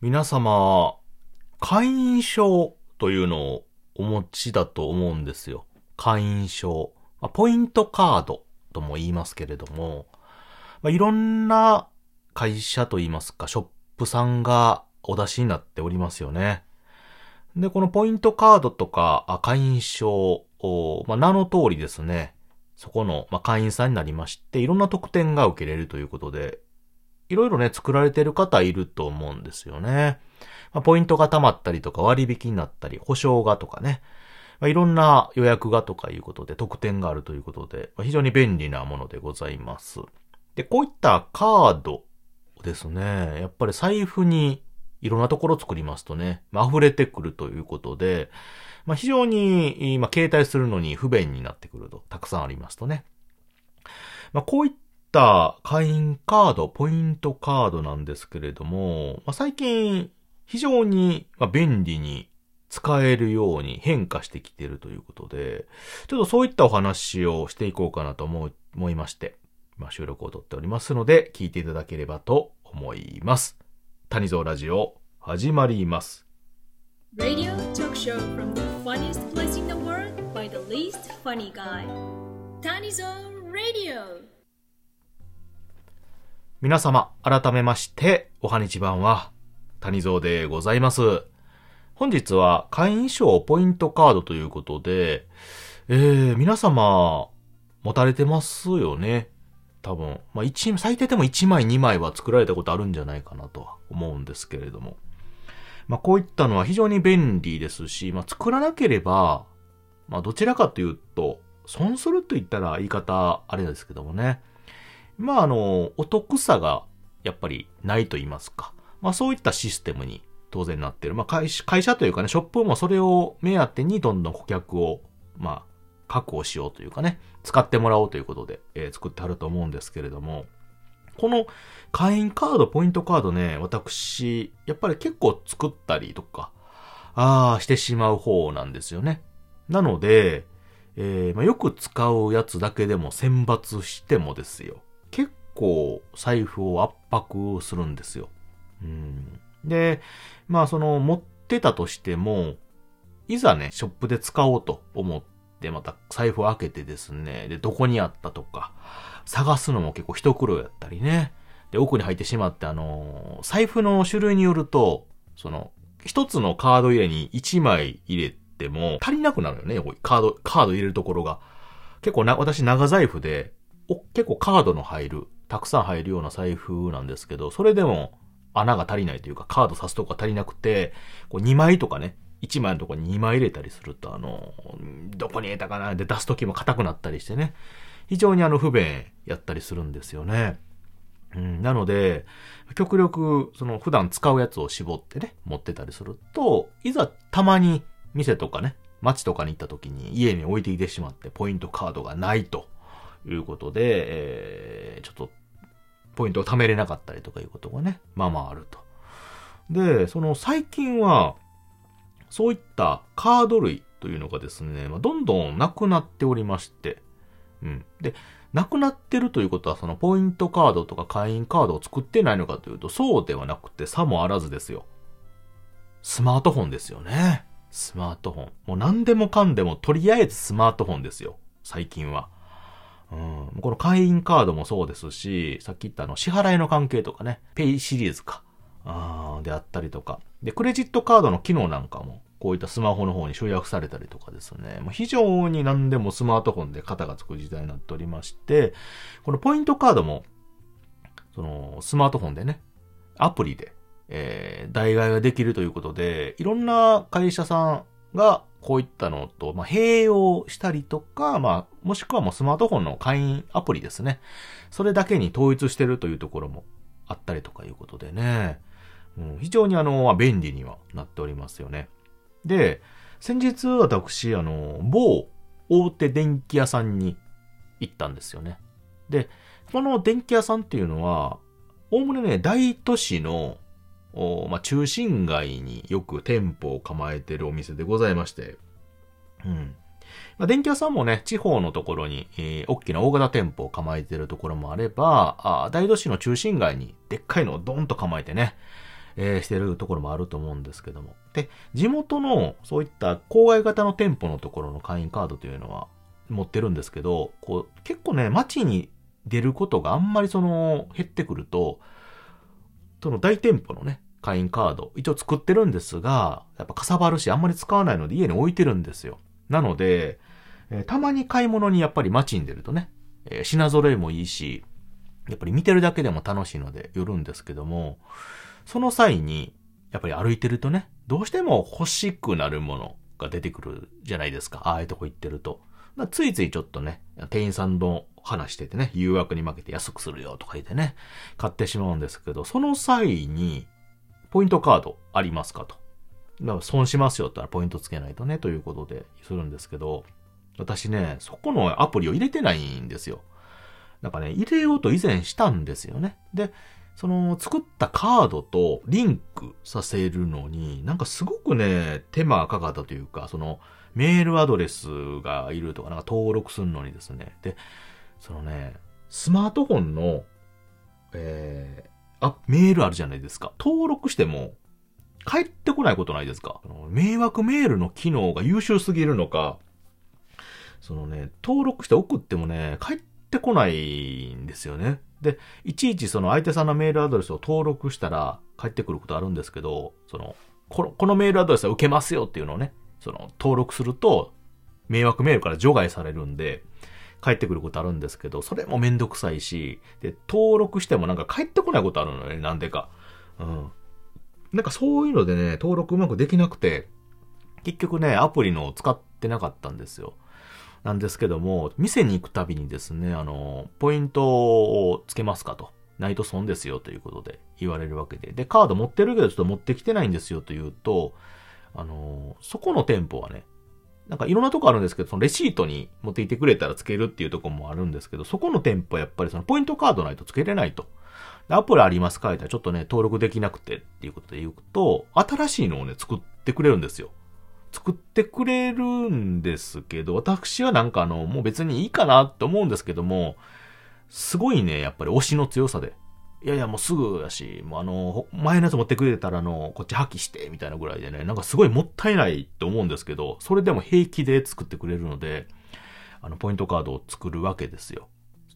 皆様、会員証というのをお持ちだと思うんですよ。会員証。ま、ポイントカードとも言いますけれども、ま、いろんな会社といいますか、ショップさんがお出しになっておりますよね。で、このポイントカードとか会員証を、まあ、名の通りですね、そこの、ま、会員さんになりまして、いろんな特典が受けれるということで、いろいろね、作られてる方いると思うんですよね。まあ、ポイントが溜まったりとか割引になったり、保証がとかね。まあ、いろんな予約がとかいうことで特典があるということで、まあ、非常に便利なものでございます。で、こういったカードですね、やっぱり財布にいろんなところ作りますとね、まあ、溢れてくるということで、まあ、非常に、まあ、携帯するのに不便になってくると、たくさんありますとね。まあ、こういっった会員カード、ポイントカードなんですけれども、まあ、最近非常に便利に使えるように変化してきているということで、ちょっとそういったお話をしていこうかなと思思いまして、まあ、収録をとっておりますので、聞いていただければと思います。谷蔵ラジオ、始まります。Radio talk show from the funniest place in the world by the least funny guy. 谷蔵 Radio 皆様、改めまして、おはにちばんは、谷蔵でございます。本日は会員証ポイントカードということで、えー、皆様、持たれてますよね？多分。まあ、一、最低でも1枚2枚は作られたことあるんじゃないかなとは思うんですけれども。まあ、こういったのは非常に便利ですし、まあ、作らなければ、まあ、どちらかというと、損すると言ったら言い方あれですけどもね。まあ、あの、お得さがやっぱりないと言いますか。まあ、そういったシステムに当然なってる。まあ会社、会社というかね、ショップもそれを目当てにどんどん顧客を、まあ、確保しようというかね、使ってもらおうということで、えー、作ってあると思うんですけれども、この会員カード、ポイントカードね、私、やっぱり結構作ったりとか、ああ、してしまう方なんですよね。なので、えー、まあ、よく使うやつだけでも選抜してもですよ。構財布を圧迫するんですよ。うん。で、まあその持ってたとしても、いざね、ショップで使おうと思って、また財布を開けてですね、で、どこにあったとか、探すのも結構一苦労やったりね。で、奥に入ってしまって、あの財布の種類によると、その、一つのカード入れに一枚入れても足りなくなるよね、カード、カード入れるところが。結構な、私長財布で、お、結構カードの入る、たくさん入るような財布なんですけど、それでも、穴が足りないというか、カード刺すとこが足りなくて、こう2枚とかね、1枚のとこに2枚入れたりすると、あの、どこに入れたかなで出すときも硬くなったりしてね、非常にあの不便やったりするんですよね。うん、なので、極力、その普段使うやつを絞ってね、持ってたりすると、いざたまに店とかね、街とかに行った時に家に置いてきてしまってポイントカードがないということで、えー、ちょっとポイントを貯めれなかったりとかいうことがね、まあまああると。で、その最近は、そういったカード類というのがですね、まあ、どんどんなくなっておりまして、うん。で、なくなってるということは、そのポイントカードとか会員カードを作ってないのかというと、そうではなくて、さもあらずですよ。スマートフォンですよね。スマートフォン。もう何でもかんでも、とりあえずスマートフォンですよ。最近は。うん、この会員カードもそうですし、さっき言ったあの支払いの関係とかね、ペイシリーズか、あであったりとか。で、クレジットカードの機能なんかも、こういったスマホの方に集約されたりとかですね、もう非常に何でもスマートフォンで片がつく時代になっておりまして、このポイントカードも、そのスマートフォンでね、アプリで、えー、代替ができるということで、いろんな会社さんがこういったのと、まあ、併用したりとか、まあ、もしくはもうスマートフォンの会員アプリですね。それだけに統一してるというところもあったりとかいうことでね。うん、非常にあの、まあ、便利にはなっておりますよね。で、先日私、あの、某大手電気屋さんに行ったんですよね。で、この電気屋さんっていうのは、おおむねね、大都市のまあ、中心街によく店舗を構えてるお店でございまして、うん。まあ、電気屋さんもね、地方のところに、えー、大きな大型店舗を構えてるところもあれば、あ大都市の中心街にでっかいのをドンと構えてね、えー、してるところもあると思うんですけども。で、地元のそういった郊外型の店舗のところの会員カードというのは持ってるんですけど、こう、結構ね、街に出ることがあんまりその、減ってくると、その大店舗のね、会員カード、一応作ってるんですが、やっぱかさばるし、あんまり使わないので家に置いてるんですよ。なので、えー、たまに買い物にやっぱり街に出るとね、えー、品揃えもいいし、やっぱり見てるだけでも楽しいので寄るんですけども、その際に、やっぱり歩いてるとね、どうしても欲しくなるものが出てくるじゃないですか。ああいうとこ行ってると。ついついちょっとね、店員さんの話しててね、誘惑に負けて安くするよとか言ってね、買ってしまうんですけど、その際に、ポイントカードありますかと。だから損しますよったらポイントつけないとね、ということでするんですけど、私ね、そこのアプリを入れてないんですよ。なんかね、入れようと以前したんですよね。で、その作ったカードとリンクさせるのに、なんかすごくね、手間かかったというか、そのメールアドレスがいるとか、なんか登録するのにですね。で、そのね、スマートフォンの、えー、あ、メールあるじゃないですか。登録しても、帰ってこないことないですか迷惑メールの機能が優秀すぎるのか、そのね、登録して送ってもね、帰ってこないんですよね。で、いちいちその相手さんのメールアドレスを登録したら帰ってくることあるんですけど、その、このこのメールアドレスは受けますよっていうのをね、その登録すると迷惑メールから除外されるんで、帰ってくることあるんですけど、それもめんどくさいし、で、登録してもなんか帰ってこないことあるのね、なんでか。うん。なんかそういうのでね、登録うまくできなくて、結局ね、アプリのを使ってなかったんですよ。なんですけども、店に行くたびにですね、あの、ポイントをつけますかと。ないと損ですよということで言われるわけで。で、カード持ってるけどちょっと持ってきてないんですよと言うと、あの、そこの店舗はね、なんかいろんなとこあるんですけど、そのレシートに持っていてくれたらつけるっていうとこもあるんですけど、そこの店舗はやっぱりそのポイントカードないとつけれないと。アプリありますか？言ったらちょっとね、登録できなくてっていうことで言うと、新しいのをね、作ってくれるんですよ。作ってくれるんですけど、私はなんかあの、もう別にいいかなって思うんですけども、すごいね、やっぱり推しの強さで。いやいや、もうすぐやし、もうあの、前のやつ持ってくれたら、あの、こっち破棄して、みたいなぐらいでね、なんかすごいもったいないって思うんですけど、それでも平気で作ってくれるので、あの、ポイントカードを作るわけですよ。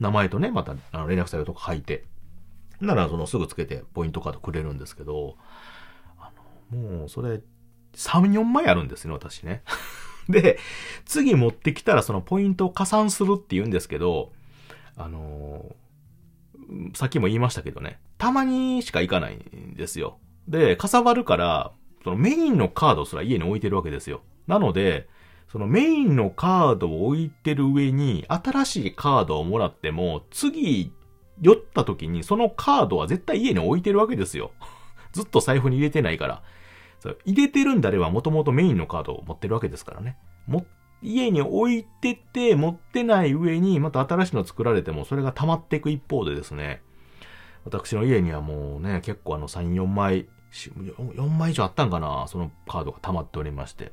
名前とね、また、あの、連絡先とか書いて。なら、その、すぐつけて、ポイントカードくれるんですけど、あの、もう、それ、3、4枚あるんですね、私ね。で、次持ってきたら、その、ポイントを加算するって言うんですけど、あのーさっきも言いましたけどね、たまにしか行かないんですよ。で、かさばるから、そのメインのカードすら家に置いてるわけですよ。なので、そのメインのカードを置いてる上に、新しいカードをもらっても、次、酔った時にそのカードは絶対家に置いてるわけですよ。ずっと財布に入れてないから。入れてるんであれば、もともとメインのカードを持ってるわけですからね。持っ家に置いてて持ってない上にまた新しいの作られてもそれが溜まっていく一方でですね、私の家にはもうね、結構あの3、4枚、4枚以上あったんかな、そのカードが溜まっておりまして、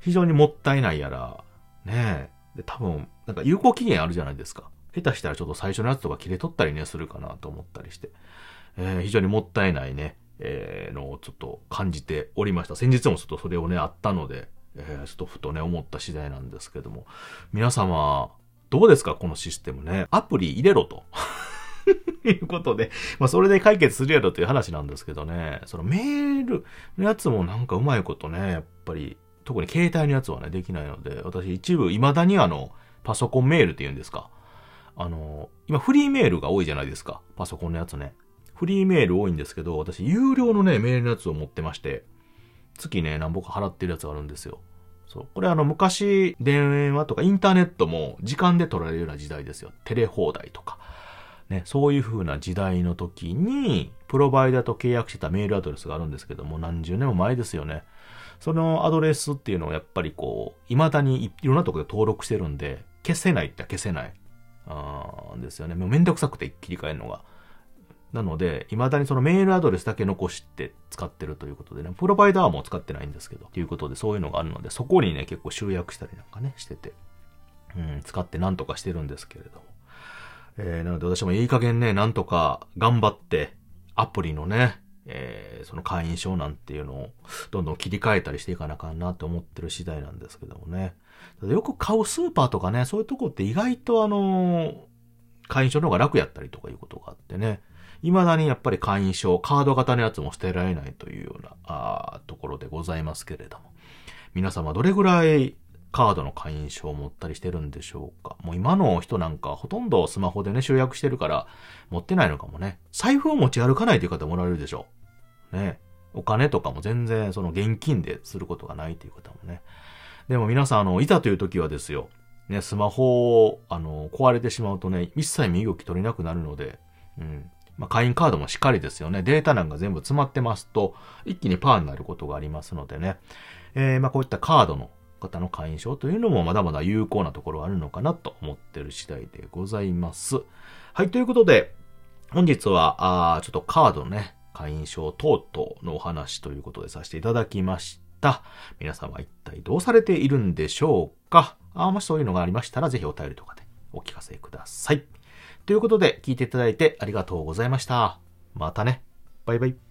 非常にもったいないやら、ねで、多分、なんか有効期限あるじゃないですか。下手したらちょっと最初のやつとか切れ取ったりね、するかなと思ったりして、えー、非常にもったいないね、えー、のをちょっと感じておりました。先日もちょっとそれをね、あったので、えー、ちょっとふとね、思った次第なんですけども。皆様、どうですかこのシステムね。アプリ入れろと。いうことで、まあそれで解決するやろという話なんですけどね、そのメールのやつもなんかうまいことね、やっぱり、特に携帯のやつはね、できないので、私一部未だにあの、パソコンメールって言うんですか。あの、今フリーメールが多いじゃないですか。パソコンのやつね。フリーメール多いんですけど、私有料のね、メールのやつを持ってまして、月ね、何ぼか払ってるやつがあるんですよ。そう。これあの昔、電話とかインターネットも時間で取られるような時代ですよ。テレ放題とか。ね、そういう風な時代の時に、プロバイダーと契約してたメールアドレスがあるんですけども、何十年も前ですよね。そのアドレスっていうのはやっぱりこう、未だにいろんなとこで登録してるんで、消せないって消せない。あーですよね。もうめんどくさくて切り替えるのが。なので、未だにそのメールアドレスだけ残して使ってるということでね、プロバイダーも使ってないんですけど、ということでそういうのがあるので、そこにね、結構集約したりなんかね、してて、うん、使ってなんとかしてるんですけれども。えー、なので私もいい加減ね、なんとか頑張って、アプリのね、えー、その会員証なんていうのをどんどん切り替えたりしていかなあかんなって思ってる次第なんですけどもね。よく買うスーパーとかね、そういうとこって意外とあの、会員証の方が楽やったりとかいうことがあってね。未だにやっぱり会員証、カード型のやつも捨てられないというような、あところでございますけれども。皆様どれぐらいカードの会員証を持ったりしてるんでしょうかもう今の人なんかほとんどスマホでね集約してるから持ってないのかもね。財布を持ち歩かないという方もおられるでしょう。ね。お金とかも全然その現金ですることがないという方もね。でも皆さんあの、いたという時はですよ。ね、スマホを、あの、壊れてしまうとね、一切身動き取れなくなるので、うん。まあ、会員カードもしっかりですよね。データ欄が全部詰まってますと、一気にパーになることがありますのでね。えー、まあ、こういったカードの方の会員証というのもまだまだ有効なところあるのかなと思ってる次第でございます。はい、ということで、本日は、あちょっとカードね、会員証等々のお話ということでさせていただきました。皆さんは一体どうされているんでしょうかあもしそういうのがありましたら、ぜひお便りとかでお聞かせください。ということで、聞いていただいてありがとうございました。またね。バイバイ。